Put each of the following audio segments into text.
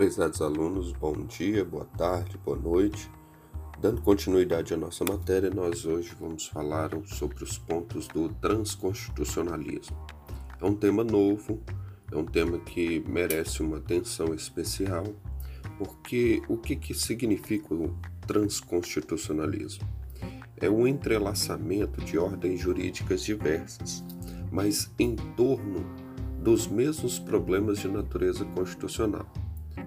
Prezados alunos, bom dia, boa tarde, boa noite. Dando continuidade à nossa matéria, nós hoje vamos falar sobre os pontos do transconstitucionalismo. É um tema novo, é um tema que merece uma atenção especial, porque o que, que significa o transconstitucionalismo? É o entrelaçamento de ordens jurídicas diversas, mas em torno dos mesmos problemas de natureza constitucional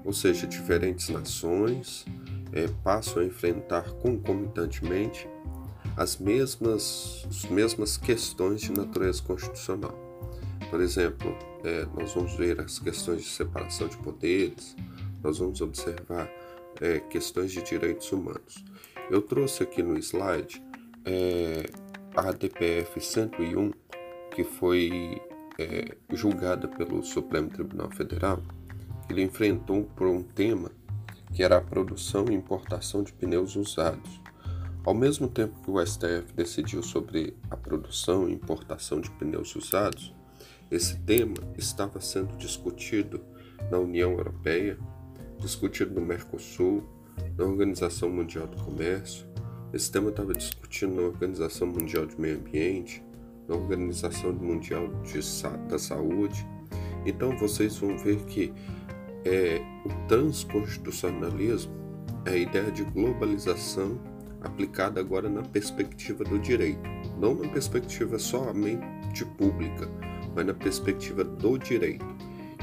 ou seja, diferentes nações é, passam a enfrentar concomitantemente as mesmas, as mesmas questões de natureza constitucional. Por exemplo, é, nós vamos ver as questões de separação de poderes, nós vamos observar é, questões de direitos humanos. Eu trouxe aqui no slide é, a DPF 101, que foi é, julgada pelo Supremo Tribunal Federal ele enfrentou por um tema que era a produção e importação de pneus usados. Ao mesmo tempo que o STF decidiu sobre a produção e importação de pneus usados, esse tema estava sendo discutido na União Europeia, discutido no Mercosul, na Organização Mundial do Comércio, esse tema estava discutido na Organização Mundial de Meio Ambiente, na Organização Mundial de da Saúde. Então vocês vão ver que é, o transconstitucionalismo é a ideia de globalização aplicada agora na perspectiva do direito, não na perspectiva somente pública, mas na perspectiva do direito.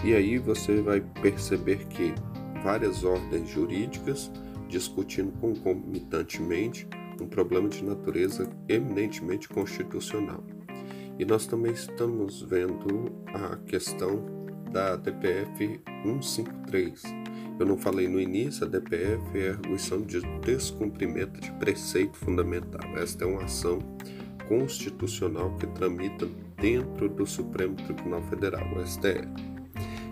E aí você vai perceber que várias ordens jurídicas discutindo concomitantemente um problema de natureza eminentemente constitucional. E nós também estamos vendo a questão da DPF 153. Eu não falei no início, a DPF é a arguição de descumprimento de preceito fundamental. Esta é uma ação constitucional que tramita dentro do Supremo Tribunal Federal, o STF.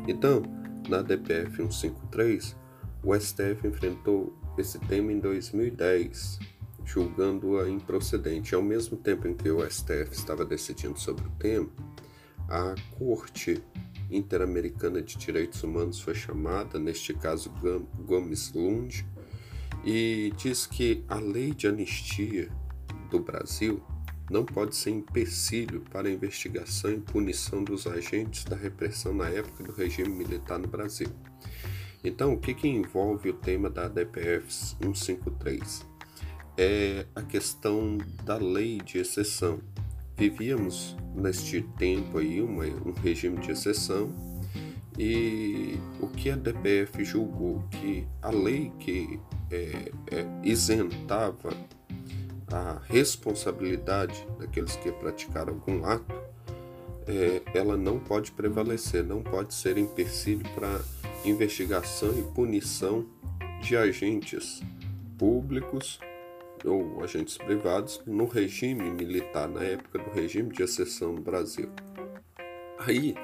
Então, na DPF 153, o STF enfrentou esse tema em 2010, julgando-a improcedente. Ao mesmo tempo em que o STF estava decidindo sobre o tema, a Corte Interamericana de Direitos Humanos foi chamada, neste caso Gomes Lund, e diz que a lei de anistia do Brasil não pode ser empecilho para a investigação e punição dos agentes da repressão na época do regime militar no Brasil. Então, o que, que envolve o tema da DPF 153? É a questão da lei de exceção, vivíamos neste tempo aí uma, um regime de exceção e o que a DPF julgou que a lei que é, é, isentava a responsabilidade daqueles que praticaram algum ato, é, ela não pode prevalecer, não pode ser empecilho para investigação e punição de agentes públicos ou agentes privados no regime militar, na época do regime de exceção no Brasil. Aí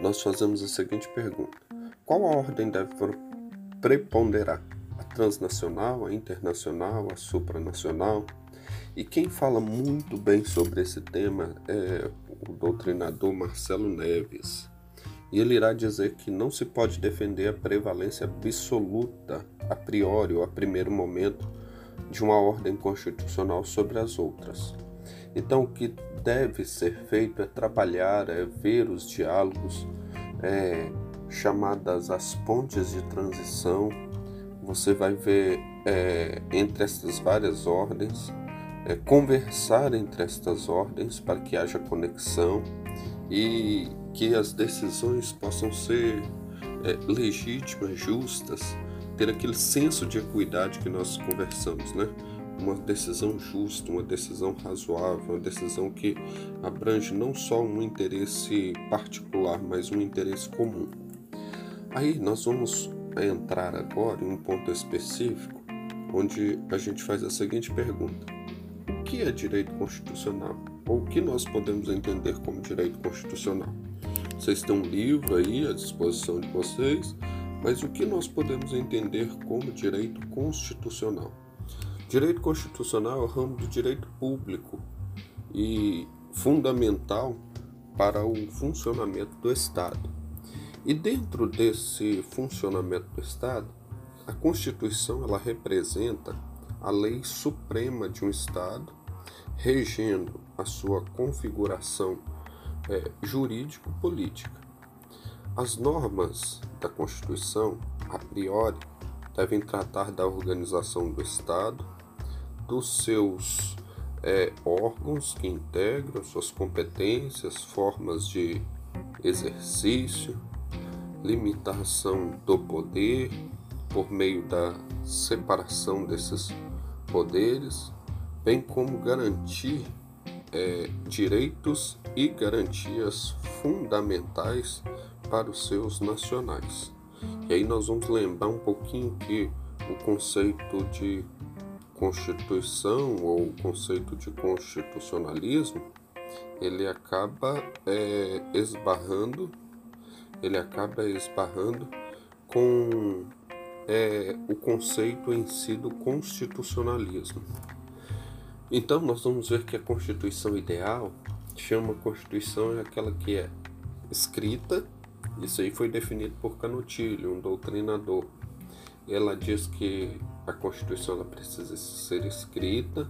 nós fazemos a seguinte pergunta: qual a ordem deve preponderar? A transnacional, a internacional, a supranacional? E quem fala muito bem sobre esse tema é o doutrinador Marcelo Neves. E ele irá dizer que não se pode defender a prevalência absoluta a priori ou a primeiro momento de uma ordem constitucional sobre as outras. Então, o que deve ser feito é trabalhar, é ver os diálogos, é, chamadas as pontes de transição. Você vai ver é, entre estas várias ordens, é, conversar entre estas ordens para que haja conexão e que as decisões possam ser é, legítimas, justas ter aquele senso de equidade que nós conversamos, né? Uma decisão justa, uma decisão razoável, uma decisão que abrange não só um interesse particular, mas um interesse comum. Aí nós vamos entrar agora em um ponto específico, onde a gente faz a seguinte pergunta: O que é direito constitucional? Ou o que nós podemos entender como direito constitucional? Vocês têm um livro aí à disposição de vocês mas o que nós podemos entender como direito constitucional? Direito constitucional é o ramo do direito público e fundamental para o funcionamento do Estado. E dentro desse funcionamento do Estado, a Constituição ela representa a lei suprema de um Estado, regendo a sua configuração é, jurídico-política. As normas da Constituição, a priori, devem tratar da organização do Estado, dos seus é, órgãos que integram, suas competências, formas de exercício, limitação do poder por meio da separação desses poderes, bem como garantir é, direitos e garantias fundamentais para os seus nacionais. E aí nós vamos lembrar um pouquinho que o conceito de constituição ou o conceito de constitucionalismo ele acaba é, esbarrando ele acaba esbarrando com é, o conceito em si do constitucionalismo. Então nós vamos ver que a Constituição ideal chama Constituição é aquela que é escrita, isso aí foi definido por Canutilho, um doutrinador. Ela diz que a Constituição ela precisa ser escrita,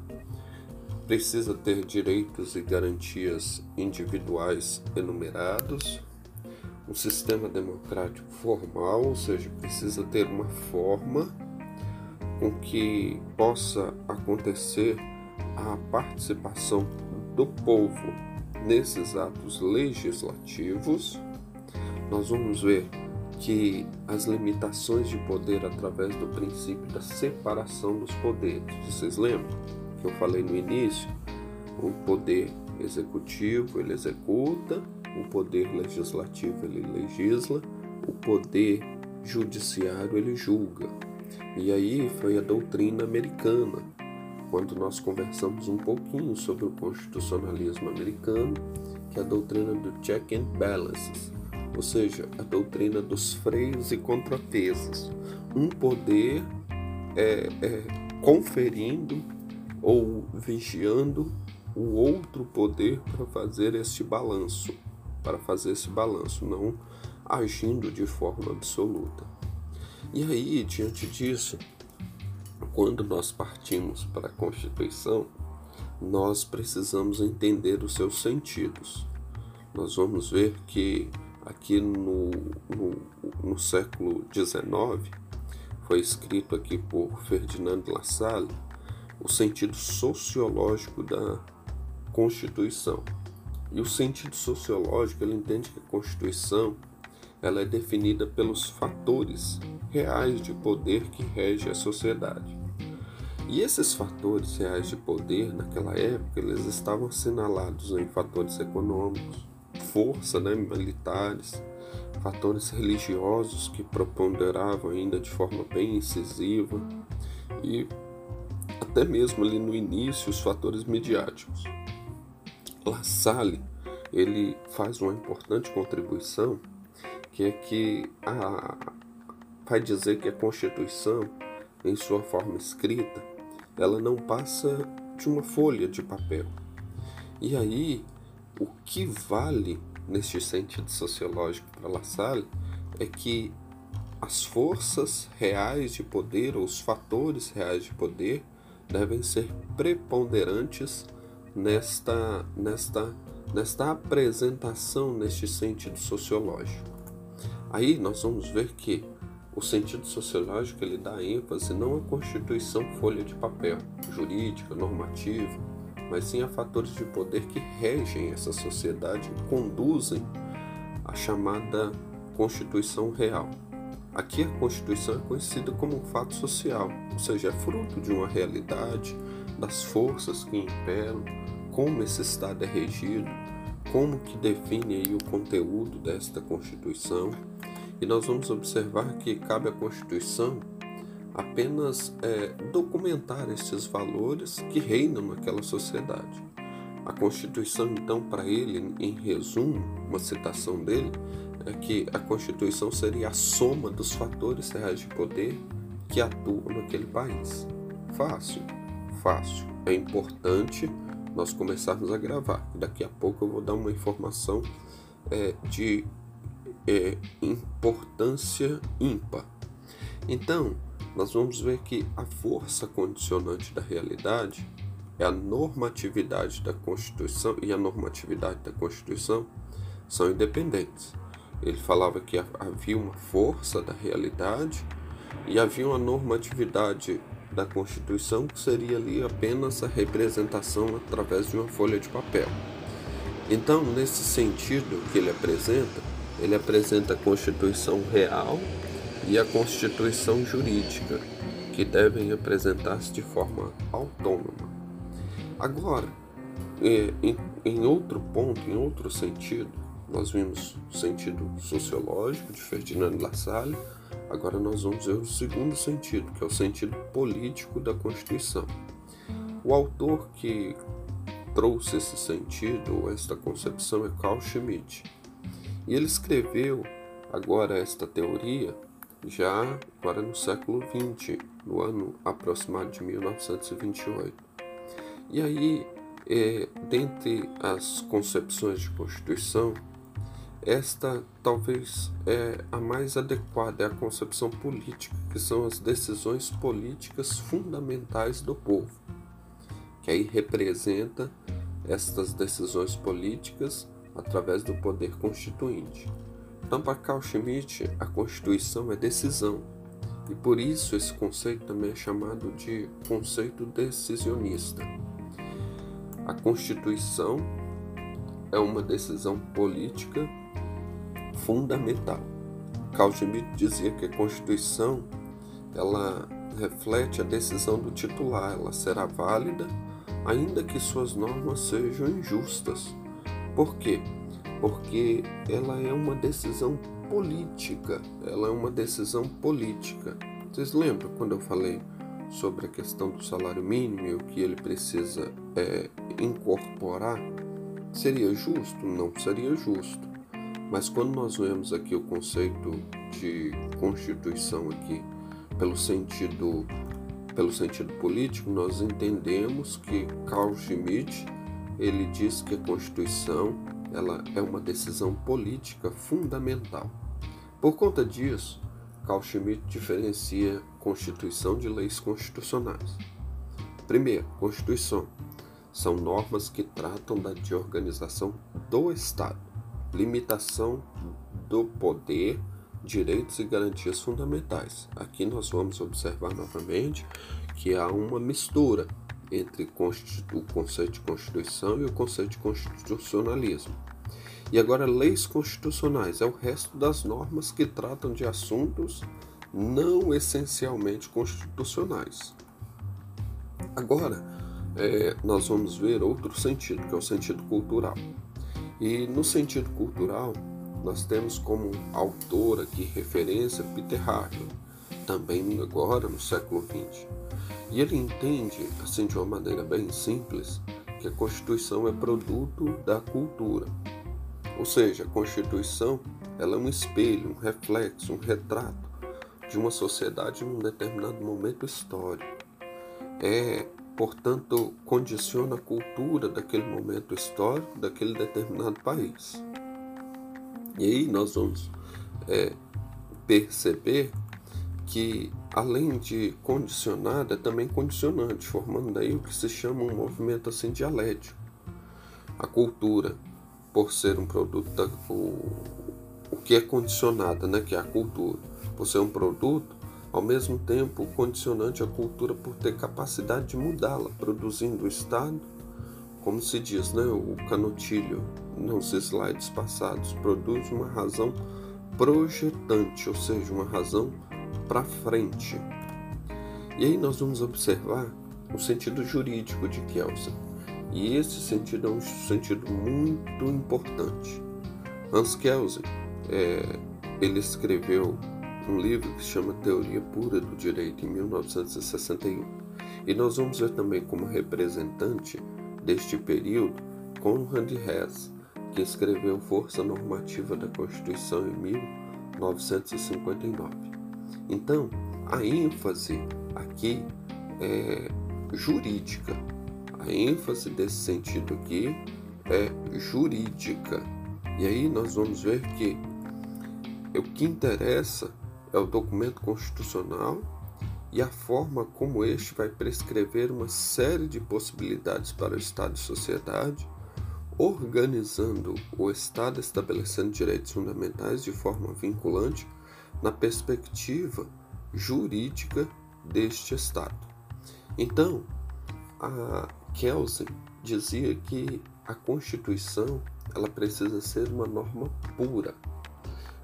precisa ter direitos e garantias individuais enumerados, um sistema democrático formal, ou seja, precisa ter uma forma com que possa acontecer a participação do povo nesses atos legislativos. Nós vamos ver que as limitações de poder através do princípio da separação dos poderes. Vocês lembram que eu falei no início? O poder executivo ele executa, o poder legislativo ele legisla, o poder judiciário ele julga. E aí foi a doutrina americana, quando nós conversamos um pouquinho sobre o constitucionalismo americano, que é a doutrina do check and balances, ou seja, a doutrina dos freios e contrapesos. Um poder é, é, conferindo ou vigiando o outro poder para fazer este balanço para fazer esse balanço, não agindo de forma absoluta. E aí, diante disso, quando nós partimos para a Constituição, nós precisamos entender os seus sentidos. Nós vamos ver que aqui no, no, no século XIX, foi escrito aqui por Ferdinand Lassalle, o sentido sociológico da Constituição. E o sentido sociológico, ele entende que a Constituição ela é definida pelos fatores reais de poder que rege a sociedade. E esses fatores reais de poder, naquela época, eles estavam assinalados em fatores econômicos, força, né, militares, fatores religiosos que preponderavam ainda de forma bem incisiva e até mesmo ali no início os fatores midiáticos. La Salle ele faz uma importante contribuição que é que a, vai dizer que a Constituição, em sua forma escrita, ela não passa de uma folha de papel. E aí, o que vale neste sentido sociológico para La Salle é que as forças reais de poder, ou os fatores reais de poder, devem ser preponderantes nesta, nesta, nesta apresentação neste sentido sociológico. Aí nós vamos ver que o sentido sociológico ele dá ênfase não à constituição folha de papel, jurídica, normativa, mas sim a fatores de poder que regem essa sociedade e conduzem a chamada Constituição Real. Aqui a Constituição é conhecida como um fato social, ou seja, é fruto de uma realidade, das forças que imperam, como esse Estado é regido, como que define aí o conteúdo desta Constituição. E nós vamos observar que cabe à Constituição apenas é, documentar esses valores que reinam naquela sociedade. A Constituição, então, para ele, em resumo, uma citação dele, é que a Constituição seria a soma dos fatores reais de poder que atuam naquele país. Fácil, fácil. É importante nós começarmos a gravar. Daqui a pouco eu vou dar uma informação é, de é, importância ímpar. Então, nós vamos ver que a força condicionante da realidade é a normatividade da Constituição e a normatividade da Constituição são independentes. Ele falava que havia uma força da realidade e havia uma normatividade da Constituição que seria ali apenas a representação através de uma folha de papel. Então, nesse sentido que ele apresenta, ele apresenta a Constituição real e a Constituição jurídica, que devem apresentar-se de forma autônoma. Agora, é, em outro ponto, em outro sentido, nós vimos o sentido sociológico de Ferdinand Lassalle, agora nós vamos ver o segundo sentido, que é o sentido político da Constituição. O autor que trouxe esse sentido, esta concepção, é Carl Schmitt. E ele escreveu agora esta teoria já agora no século XX, no ano aproximado de 1928. E aí, é, dentre as concepções de Constituição, esta talvez é a mais adequada, é a concepção política, que são as decisões políticas fundamentais do povo, que aí representa estas decisões políticas através do poder constituinte. Então, para Carl Schmitt, a Constituição é decisão, e por isso esse conceito também é chamado de conceito decisionista. A Constituição é uma decisão política fundamental. Carl Schmitt dizia que a Constituição ela reflete a decisão do titular, ela será válida ainda que suas normas sejam injustas. Por quê? Porque ela é uma decisão política, ela é uma decisão política. Vocês lembram quando eu falei sobre a questão do salário mínimo e o que ele precisa é, incorporar, seria justo? Não seria justo. Mas quando nós vemos aqui o conceito de constituição aqui pelo sentido pelo sentido político, nós entendemos que Carl Schmitt ele diz que a Constituição ela é uma decisão política fundamental. Por conta disso, Carl Schmitt diferencia Constituição de leis constitucionais. Primeiro, Constituição são normas que tratam da de organização do Estado, limitação do poder, direitos e garantias fundamentais. Aqui nós vamos observar novamente que há uma mistura entre o conceito de Constituição e o conceito de constitucionalismo. E agora, leis constitucionais é o resto das normas que tratam de assuntos não essencialmente constitucionais. Agora, é, nós vamos ver outro sentido, que é o sentido cultural. E no sentido cultural, nós temos como autor aqui referência Peter Hartley, também agora no século XX. E ele entende, assim de uma maneira bem simples, que a Constituição é produto da cultura. Ou seja, a Constituição ela é um espelho, um reflexo, um retrato de uma sociedade em um determinado momento histórico. É, portanto, condiciona a cultura daquele momento histórico, daquele determinado país. E aí nós vamos é, perceber que, além de condicionada, é também condicionante, formando daí o que se chama um movimento assim dialético. A cultura, por ser um produto, da, o, o que é condicionada, né, que é a cultura, por ser um produto, ao mesmo tempo condicionante a cultura por ter capacidade de mudá-la, produzindo o Estado, como se diz, né, o canotilho nos slides passados, produz uma razão projetante, ou seja, uma razão para frente. E aí nós vamos observar o sentido jurídico de Kelsen. E esse sentido é um sentido muito importante. Hans Kelsen, é, ele escreveu um livro que se chama Teoria Pura do Direito, em 1961. E nós vamos ver também como representante deste período Conrad Hess, que escreveu Força Normativa da Constituição em 1959. Então, a ênfase aqui é jurídica. A ênfase desse sentido aqui é jurídica. E aí nós vamos ver que o que interessa é o documento constitucional e a forma como este vai prescrever uma série de possibilidades para o Estado e sociedade, organizando o Estado estabelecendo direitos fundamentais de forma vinculante na perspectiva jurídica deste Estado. Então, a Kelsen dizia que a Constituição ela precisa ser uma norma pura.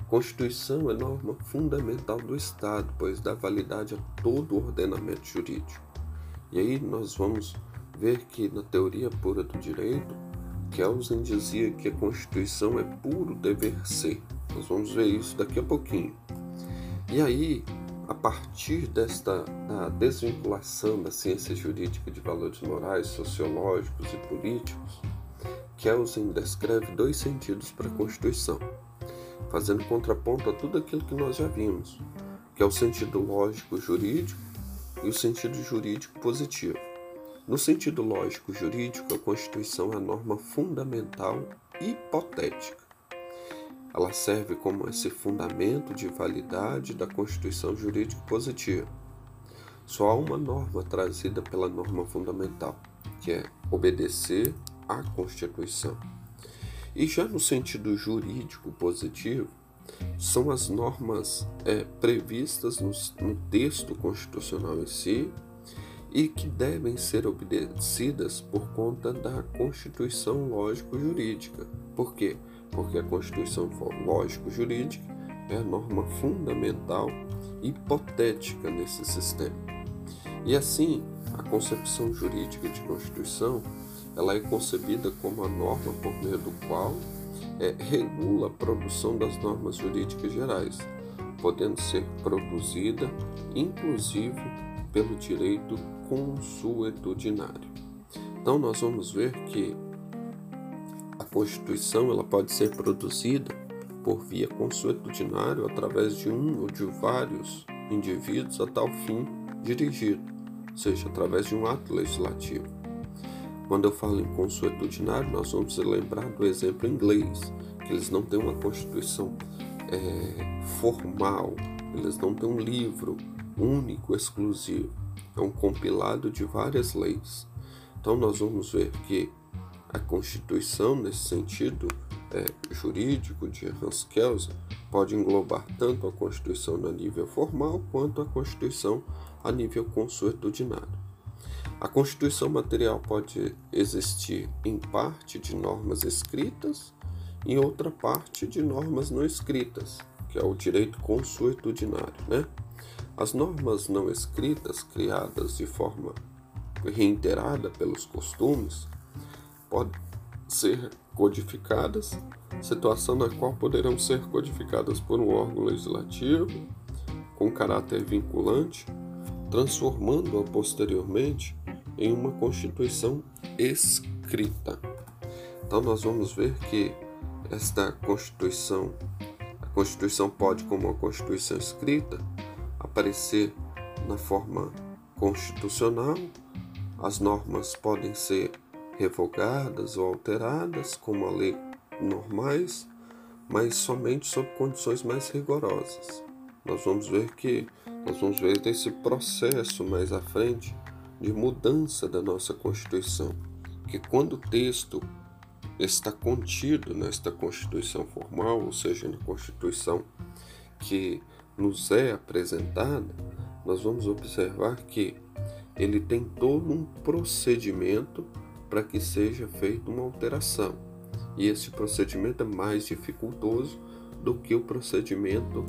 Constituição é norma fundamental do Estado, pois dá validade a todo o ordenamento jurídico. E aí nós vamos ver que na teoria pura do direito, Kelsen dizia que a Constituição é puro dever ser. Nós vamos ver isso daqui a pouquinho. E aí, a partir desta da desvinculação da ciência jurídica de valores morais, sociológicos e políticos, Kelsen descreve dois sentidos para a Constituição, fazendo contraponto a tudo aquilo que nós já vimos, que é o sentido lógico jurídico e o sentido jurídico positivo. No sentido lógico jurídico, a Constituição é a norma fundamental hipotética ela serve como esse fundamento de validade da Constituição jurídica positiva. Só há uma norma trazida pela norma fundamental, que é obedecer à Constituição. E já no sentido jurídico positivo, são as normas é, previstas no, no texto constitucional em si e que devem ser obedecidas por conta da Constituição lógico-jurídica. Por quê? porque a Constituição lógico-jurídica é a norma fundamental hipotética nesse sistema. E assim, a concepção jurídica de Constituição ela é concebida como a norma por meio do qual é, regula a produção das normas jurídicas gerais, podendo ser produzida, inclusive, pelo direito consuetudinário. Então, nós vamos ver que Constituição ela pode ser produzida por via consuetudinária através de um ou de vários indivíduos a tal fim dirigido, ou seja, através de um ato legislativo. Quando eu falo em consuetudinário, nós vamos lembrar do exemplo inglês, que eles não têm uma Constituição é, formal, eles não têm um livro único, exclusivo, é um compilado de várias leis. Então nós vamos ver que a Constituição, nesse sentido é, jurídico de Hans Kelsen, pode englobar tanto a Constituição a nível formal quanto a Constituição a nível consuetudinário. A Constituição material pode existir em parte de normas escritas, em outra parte de normas não escritas, que é o direito consuetudinário. Né? As normas não escritas, criadas de forma reiterada pelos costumes, podem ser codificadas, situação na qual poderão ser codificadas por um órgão legislativo com caráter vinculante, transformando-a posteriormente em uma Constituição escrita. Então nós vamos ver que esta Constituição, a Constituição pode, como uma Constituição escrita, aparecer na forma constitucional, as normas podem ser revogadas ou alteradas, como a lei normais, mas somente sob condições mais rigorosas. Nós vamos ver que nós vamos ver esse processo mais à frente de mudança da nossa Constituição, que quando o texto está contido nesta Constituição formal, ou seja, na Constituição que nos é apresentada, nós vamos observar que ele tem todo um procedimento para que seja feita uma alteração. E esse procedimento é mais dificultoso do que o procedimento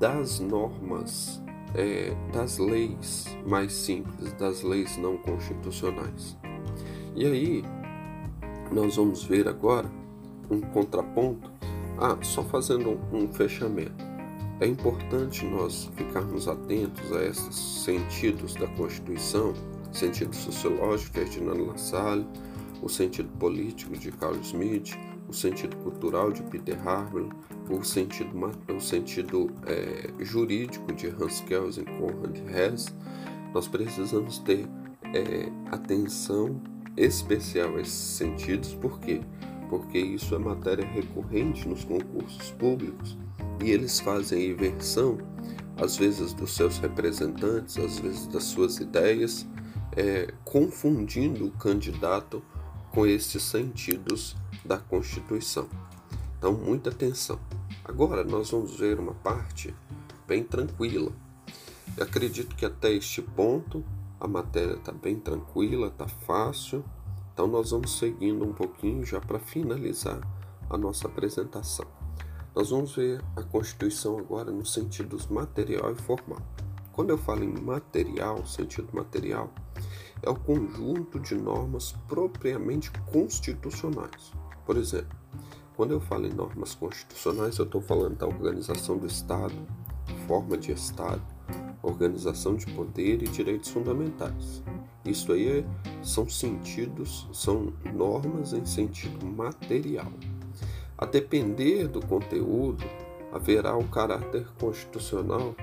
das normas, é, das leis mais simples, das leis não constitucionais. E aí, nós vamos ver agora um contraponto. Ah, só fazendo um fechamento. É importante nós ficarmos atentos a esses sentidos da Constituição sentido sociológico de Ferdinand Lassalle, o sentido político de Carl Smith, o sentido cultural de Peter Harvey, o sentido, o sentido é, jurídico de Hans Kelsen Conrad Hess, nós precisamos ter é, atenção especial a esses sentidos, por quê? porque isso é matéria recorrente nos concursos públicos. E eles fazem inversão, às vezes dos seus representantes, às vezes das suas ideias, é, confundindo o candidato com esses sentidos da Constituição. Então, muita atenção. Agora nós vamos ver uma parte bem tranquila. Eu acredito que até este ponto a matéria está bem tranquila, está fácil. Então nós vamos seguindo um pouquinho já para finalizar a nossa apresentação. Nós vamos ver a Constituição agora nos sentidos material e formal. Quando eu falo em material, sentido material, é o conjunto de normas propriamente constitucionais. Por exemplo, quando eu falo em normas constitucionais, eu estou falando da organização do Estado, forma de Estado, organização de poder e direitos fundamentais. Isso aí é, são sentidos, são normas em sentido material. A depender do conteúdo, haverá o caráter constitucional,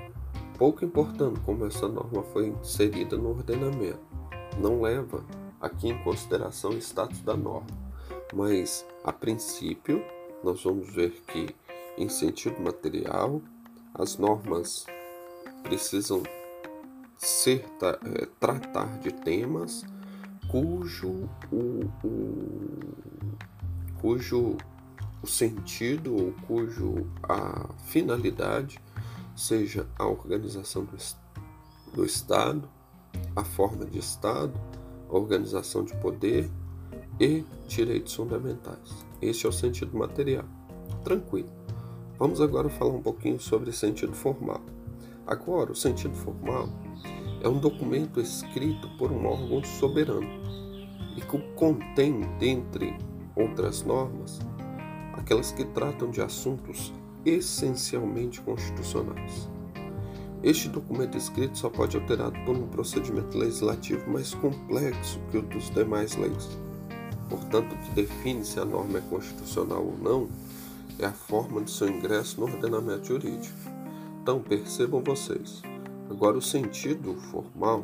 pouco importando como essa norma foi inserida no ordenamento. Não leva aqui em consideração o status da norma, mas a princípio nós vamos ver que em sentido material as normas precisam ser é, tratar de temas cujo o, o, cujo o sentido ou cujo a finalidade seja a organização do, do Estado, a forma de Estado, a organização de poder e direitos fundamentais. Este é o sentido material. Tranquilo. Vamos agora falar um pouquinho sobre sentido formal. Agora, o sentido formal é um documento escrito por um órgão soberano e que contém, dentre outras normas, aquelas que tratam de assuntos essencialmente constitucionais. Este documento escrito só pode ser alterado por um procedimento legislativo mais complexo que o dos demais leis. Portanto, o que define se a norma é constitucional ou não é a forma de seu ingresso no ordenamento jurídico. Então percebam vocês, agora o sentido formal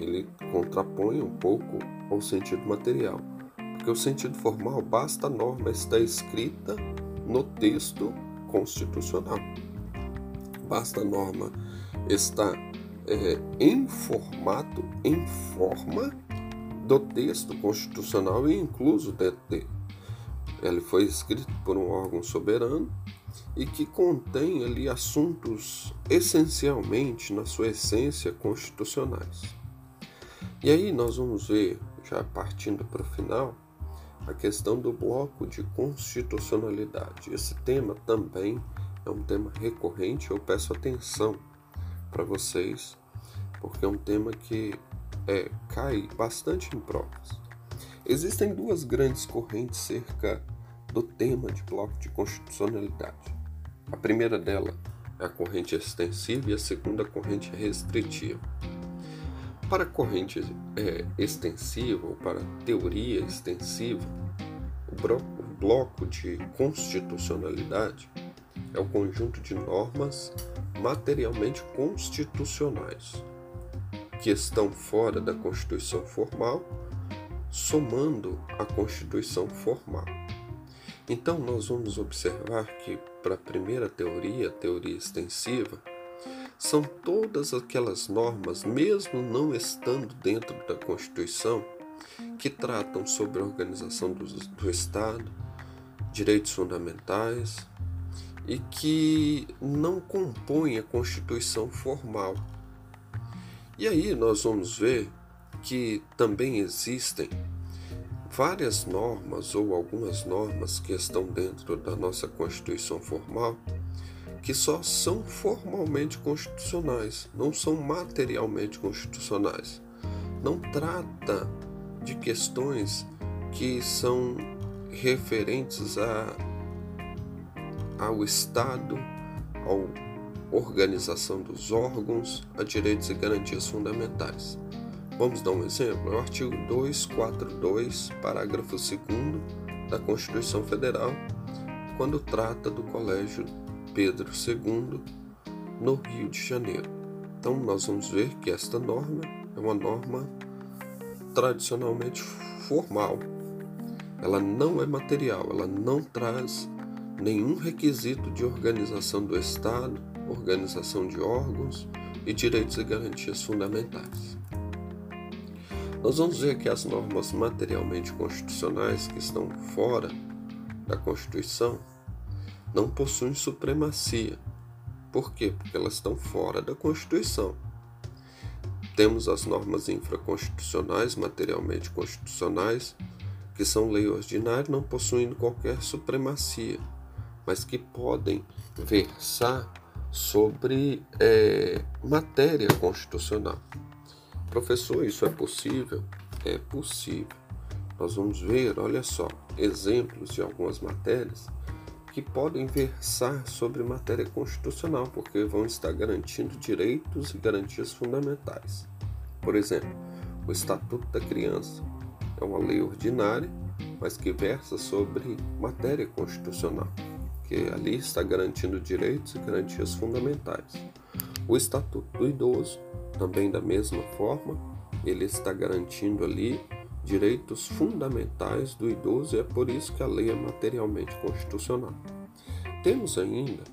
ele contrapõe um pouco ao sentido material, porque o sentido formal basta a norma estar escrita no texto constitucional, basta a norma estar é, em formato, em forma do texto constitucional e incluso dentro dele. Ele foi escrito por um órgão soberano e que contém ali assuntos essencialmente, na sua essência, constitucionais. E aí nós vamos ver, já partindo para o final, a questão do bloco de constitucionalidade. Esse tema também é um tema recorrente, eu peço atenção para vocês, porque é um tema que é, cai bastante em provas. Existem duas grandes correntes cerca do tema de bloco de constitucionalidade. A primeira dela é a corrente extensiva e a segunda a corrente restritiva. Para a corrente é, extensiva ou para a teoria extensiva, o, bloco de constitucionalidade é o conjunto de normas materialmente constitucionais que estão fora da Constituição formal, somando a Constituição formal. Então, nós vamos observar que, para a primeira teoria, a teoria extensiva, são todas aquelas normas, mesmo não estando dentro da Constituição, que tratam sobre a organização do, do Estado, direitos fundamentais e que não compõem a Constituição formal. E aí nós vamos ver que também existem várias normas ou algumas normas que estão dentro da nossa Constituição formal que só são formalmente constitucionais, não são materialmente constitucionais. Não trata de questões que são referentes a, ao Estado, à organização dos órgãos, a direitos e garantias fundamentais. Vamos dar um exemplo? É o artigo 242, parágrafo 2 da Constituição Federal, quando trata do Colégio Pedro II no Rio de Janeiro. Então, nós vamos ver que esta norma é uma norma tradicionalmente formal ela não é material, ela não traz nenhum requisito de organização do Estado, organização de órgãos e direitos e garantias fundamentais. Nós vamos ver que as normas materialmente constitucionais que estão fora da Constituição não possuem supremacia. Por quê? Porque elas estão fora da Constituição. Temos as normas infraconstitucionais, materialmente constitucionais, que são lei ordinária, não possuindo qualquer supremacia, mas que podem versar sobre é, matéria constitucional. Professor, isso é possível? É possível. Nós vamos ver, olha só, exemplos de algumas matérias que podem versar sobre matéria constitucional, porque vão estar garantindo direitos e garantias fundamentais. Por exemplo, o Estatuto da Criança é uma lei ordinária, mas que versa sobre matéria constitucional, que ali está garantindo direitos e garantias fundamentais. O Estatuto do Idoso também, da mesma forma, ele está garantindo ali direitos fundamentais do idoso e é por isso que a lei é materialmente constitucional. Temos ainda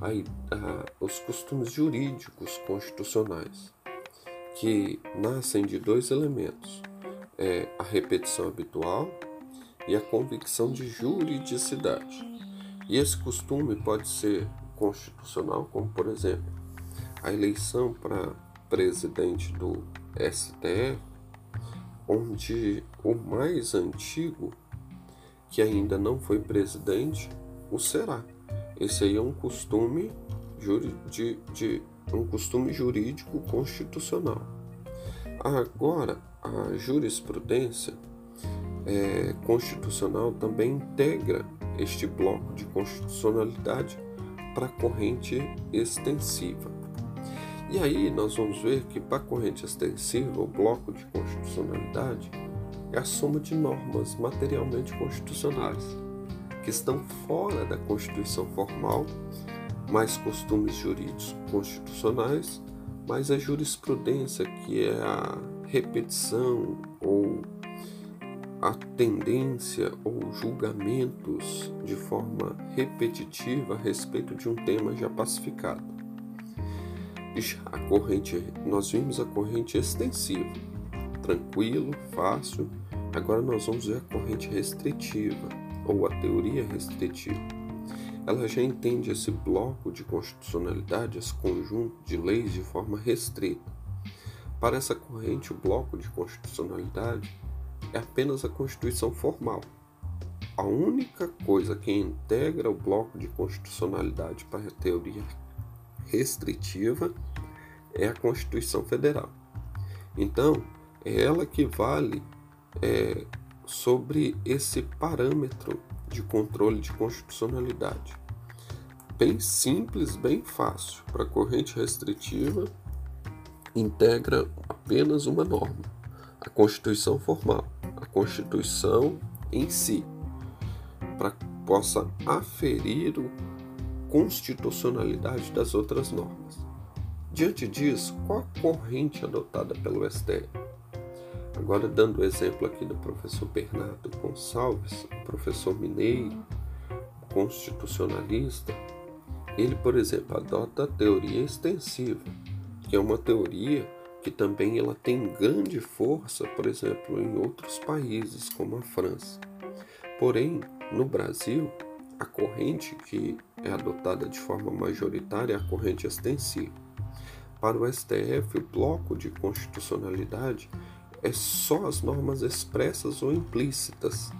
a, a, os costumes jurídicos constitucionais, que nascem de dois elementos: é a repetição habitual e a convicção de juridicidade. E esse costume pode ser constitucional, como por exemplo, a eleição para presidente do STF, onde o mais antigo, que ainda não foi presidente, o será. Esse aí é um costume de, de um costume jurídico constitucional. Agora, a jurisprudência é, constitucional também integra este bloco de constitucionalidade para a corrente extensiva. E aí nós vamos ver que para a corrente extensiva, o bloco de constitucionalidade é a soma de normas materialmente constitucionais, que estão fora da Constituição formal, mais costumes jurídicos constitucionais, mais a jurisprudência, que é a repetição ou a tendência ou julgamentos de forma repetitiva a respeito de um tema já pacificado a corrente, nós vimos a corrente extensiva, tranquilo, fácil. Agora nós vamos ver a corrente restritiva ou a teoria restritiva. Ela já entende esse bloco de constitucionalidade, esse conjunto de leis de forma restrita. Para essa corrente, o bloco de constitucionalidade é apenas a Constituição formal. A única coisa que integra o bloco de constitucionalidade para a teoria restritiva é a Constituição Federal. Então, é ela que vale é, sobre esse parâmetro de controle de constitucionalidade. Bem simples, bem fácil. Para a corrente restritiva, integra apenas uma norma, a Constituição formal, a Constituição em si, para que possa aferir o constitucionalidade das outras normas. Diante disso, qual a corrente adotada pelo STF? Agora, dando o exemplo aqui do professor Bernardo Gonçalves, professor mineiro, constitucionalista, ele, por exemplo, adota a teoria extensiva, que é uma teoria que também ela tem grande força, por exemplo, em outros países, como a França. Porém, no Brasil, a corrente que é adotada de forma majoritária é a corrente extensiva. Para o STF, o bloco de constitucionalidade é só as normas expressas ou implícitas,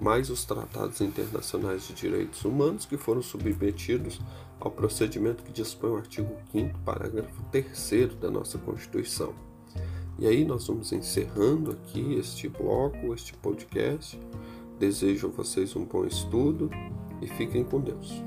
mais os tratados internacionais de direitos humanos que foram submetidos ao procedimento que dispõe o artigo 5 parágrafo 3 da nossa Constituição. E aí nós vamos encerrando aqui este bloco, este podcast. Desejo a vocês um bom estudo e fiquem com Deus.